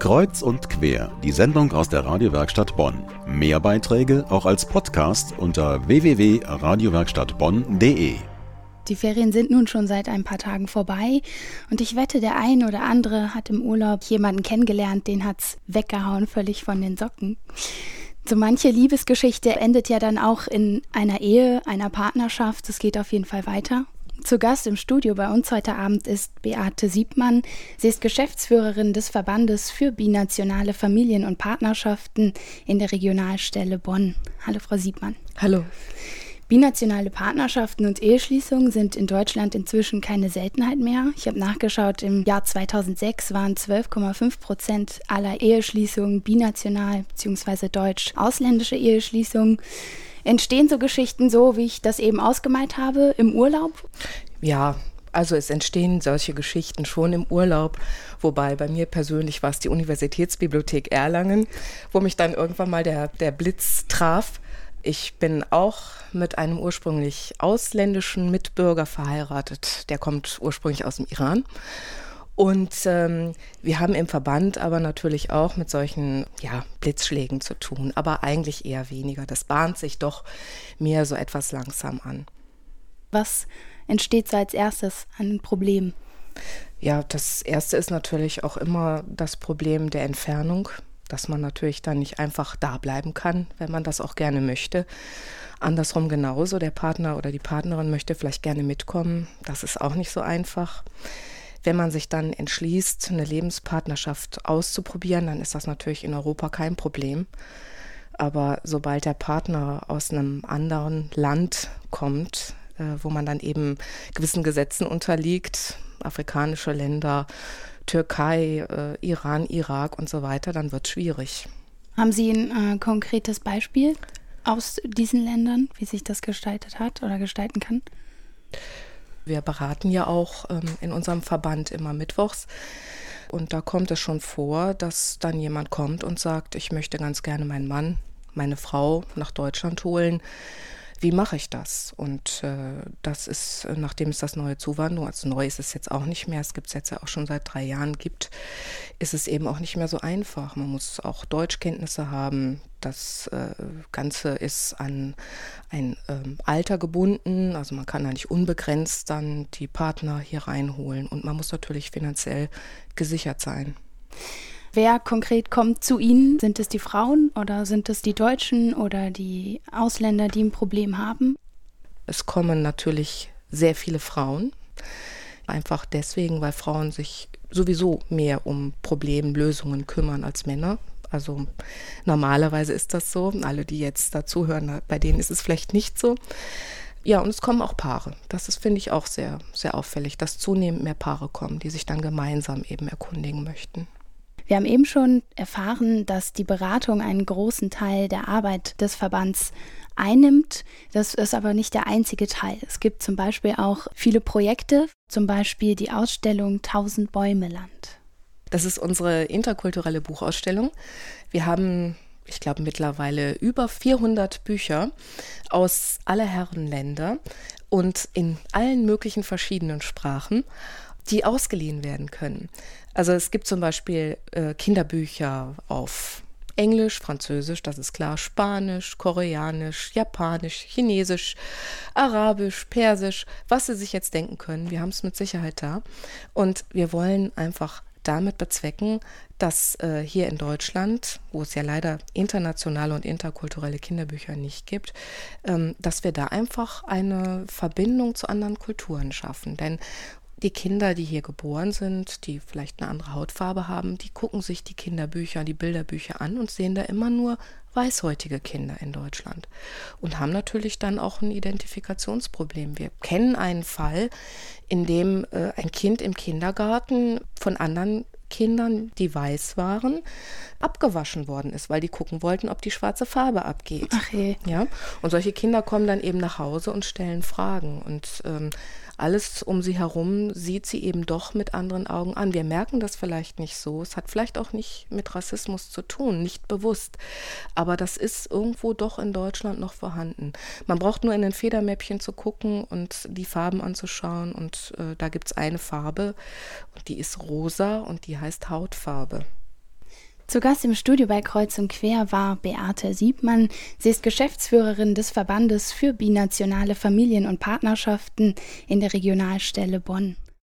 Kreuz und quer, die Sendung aus der Radiowerkstatt Bonn. Mehr Beiträge auch als Podcast unter www.radiowerkstattbonn.de. Die Ferien sind nun schon seit ein paar Tagen vorbei und ich wette, der ein oder andere hat im Urlaub jemanden kennengelernt, den hat's weggehauen, völlig von den Socken. So manche Liebesgeschichte endet ja dann auch in einer Ehe, einer Partnerschaft. Es geht auf jeden Fall weiter. Zu Gast im Studio bei uns heute Abend ist Beate Siebmann. Sie ist Geschäftsführerin des Verbandes für binationale Familien- und Partnerschaften in der Regionalstelle Bonn. Hallo, Frau Siebmann. Hallo. Binationale Partnerschaften und Eheschließungen sind in Deutschland inzwischen keine Seltenheit mehr. Ich habe nachgeschaut, im Jahr 2006 waren 12,5 Prozent aller Eheschließungen binational bzw. deutsch-ausländische Eheschließungen. Entstehen so Geschichten so, wie ich das eben ausgemalt habe, im Urlaub? Ja, also es entstehen solche Geschichten schon im Urlaub, wobei bei mir persönlich war es die Universitätsbibliothek Erlangen, wo mich dann irgendwann mal der, der Blitz traf. Ich bin auch mit einem ursprünglich ausländischen Mitbürger verheiratet. Der kommt ursprünglich aus dem Iran. Und ähm, wir haben im Verband aber natürlich auch mit solchen ja, Blitzschlägen zu tun, aber eigentlich eher weniger. Das bahnt sich doch mehr so etwas langsam an. Was entsteht so als erstes an Problemen? Ja, das erste ist natürlich auch immer das Problem der Entfernung, dass man natürlich dann nicht einfach da bleiben kann, wenn man das auch gerne möchte. Andersrum genauso, der Partner oder die Partnerin möchte vielleicht gerne mitkommen. Das ist auch nicht so einfach. Wenn man sich dann entschließt, eine Lebenspartnerschaft auszuprobieren, dann ist das natürlich in Europa kein Problem. Aber sobald der Partner aus einem anderen Land kommt, äh, wo man dann eben gewissen Gesetzen unterliegt, afrikanische Länder, Türkei, äh, Iran, Irak und so weiter, dann wird es schwierig. Haben Sie ein äh, konkretes Beispiel aus diesen Ländern, wie sich das gestaltet hat oder gestalten kann? Wir beraten ja auch ähm, in unserem Verband immer mittwochs. Und da kommt es schon vor, dass dann jemand kommt und sagt, ich möchte ganz gerne meinen Mann, meine Frau nach Deutschland holen wie mache ich das? Und äh, das ist, nachdem es das neue Zuwanderung, also neu ist es jetzt auch nicht mehr, es gibt es jetzt ja auch schon seit drei Jahren gibt, ist es eben auch nicht mehr so einfach. Man muss auch Deutschkenntnisse haben. Das äh, Ganze ist an ein ähm, Alter gebunden, also man kann da nicht unbegrenzt dann die Partner hier reinholen und man muss natürlich finanziell gesichert sein. Wer konkret kommt zu Ihnen? Sind es die Frauen oder sind es die Deutschen oder die Ausländer, die ein Problem haben? Es kommen natürlich sehr viele Frauen. Einfach deswegen, weil Frauen sich sowieso mehr um Problemlösungen kümmern als Männer. Also normalerweise ist das so. Alle, die jetzt dazuhören, bei denen ist es vielleicht nicht so. Ja, und es kommen auch Paare. Das ist, finde ich, auch sehr, sehr auffällig, dass zunehmend mehr Paare kommen, die sich dann gemeinsam eben erkundigen möchten. Wir haben eben schon erfahren, dass die Beratung einen großen Teil der Arbeit des Verbands einnimmt. Das ist aber nicht der einzige Teil. Es gibt zum Beispiel auch viele Projekte, zum Beispiel die Ausstellung Tausend Bäume Land. Das ist unsere interkulturelle Buchausstellung. Wir haben ich glaube, mittlerweile über 400 Bücher aus aller Herren Länder und in allen möglichen verschiedenen Sprachen die ausgeliehen werden können. Also es gibt zum Beispiel äh, Kinderbücher auf Englisch, Französisch, das ist klar, Spanisch, Koreanisch, Japanisch, Chinesisch, Arabisch, Persisch, was Sie sich jetzt denken können. Wir haben es mit Sicherheit da. Und wir wollen einfach damit bezwecken, dass äh, hier in Deutschland, wo es ja leider internationale und interkulturelle Kinderbücher nicht gibt, ähm, dass wir da einfach eine Verbindung zu anderen Kulturen schaffen. Denn die Kinder, die hier geboren sind, die vielleicht eine andere Hautfarbe haben, die gucken sich die Kinderbücher, die Bilderbücher an und sehen da immer nur weißhäutige Kinder in Deutschland und haben natürlich dann auch ein Identifikationsproblem. Wir kennen einen Fall, in dem äh, ein Kind im Kindergarten von anderen Kindern, die weiß waren, abgewaschen worden ist, weil die gucken wollten, ob die schwarze Farbe abgeht. Ach je. Ja. Und solche Kinder kommen dann eben nach Hause und stellen Fragen. Und ähm, alles um sie herum sieht sie eben doch mit anderen Augen an. Wir merken das vielleicht nicht so. Es hat vielleicht auch nicht mit Rassismus zu tun, nicht bewusst. Aber das ist irgendwo doch in Deutschland noch vorhanden. Man braucht nur in den Federmäppchen zu gucken und die Farben anzuschauen. Und äh, da gibt es eine Farbe, und die ist rosa und die heißt Hautfarbe. Zu Gast im Studio bei Kreuz und Quer war Beate Siebmann. Sie ist Geschäftsführerin des Verbandes für binationale Familien- und Partnerschaften in der Regionalstelle Bonn.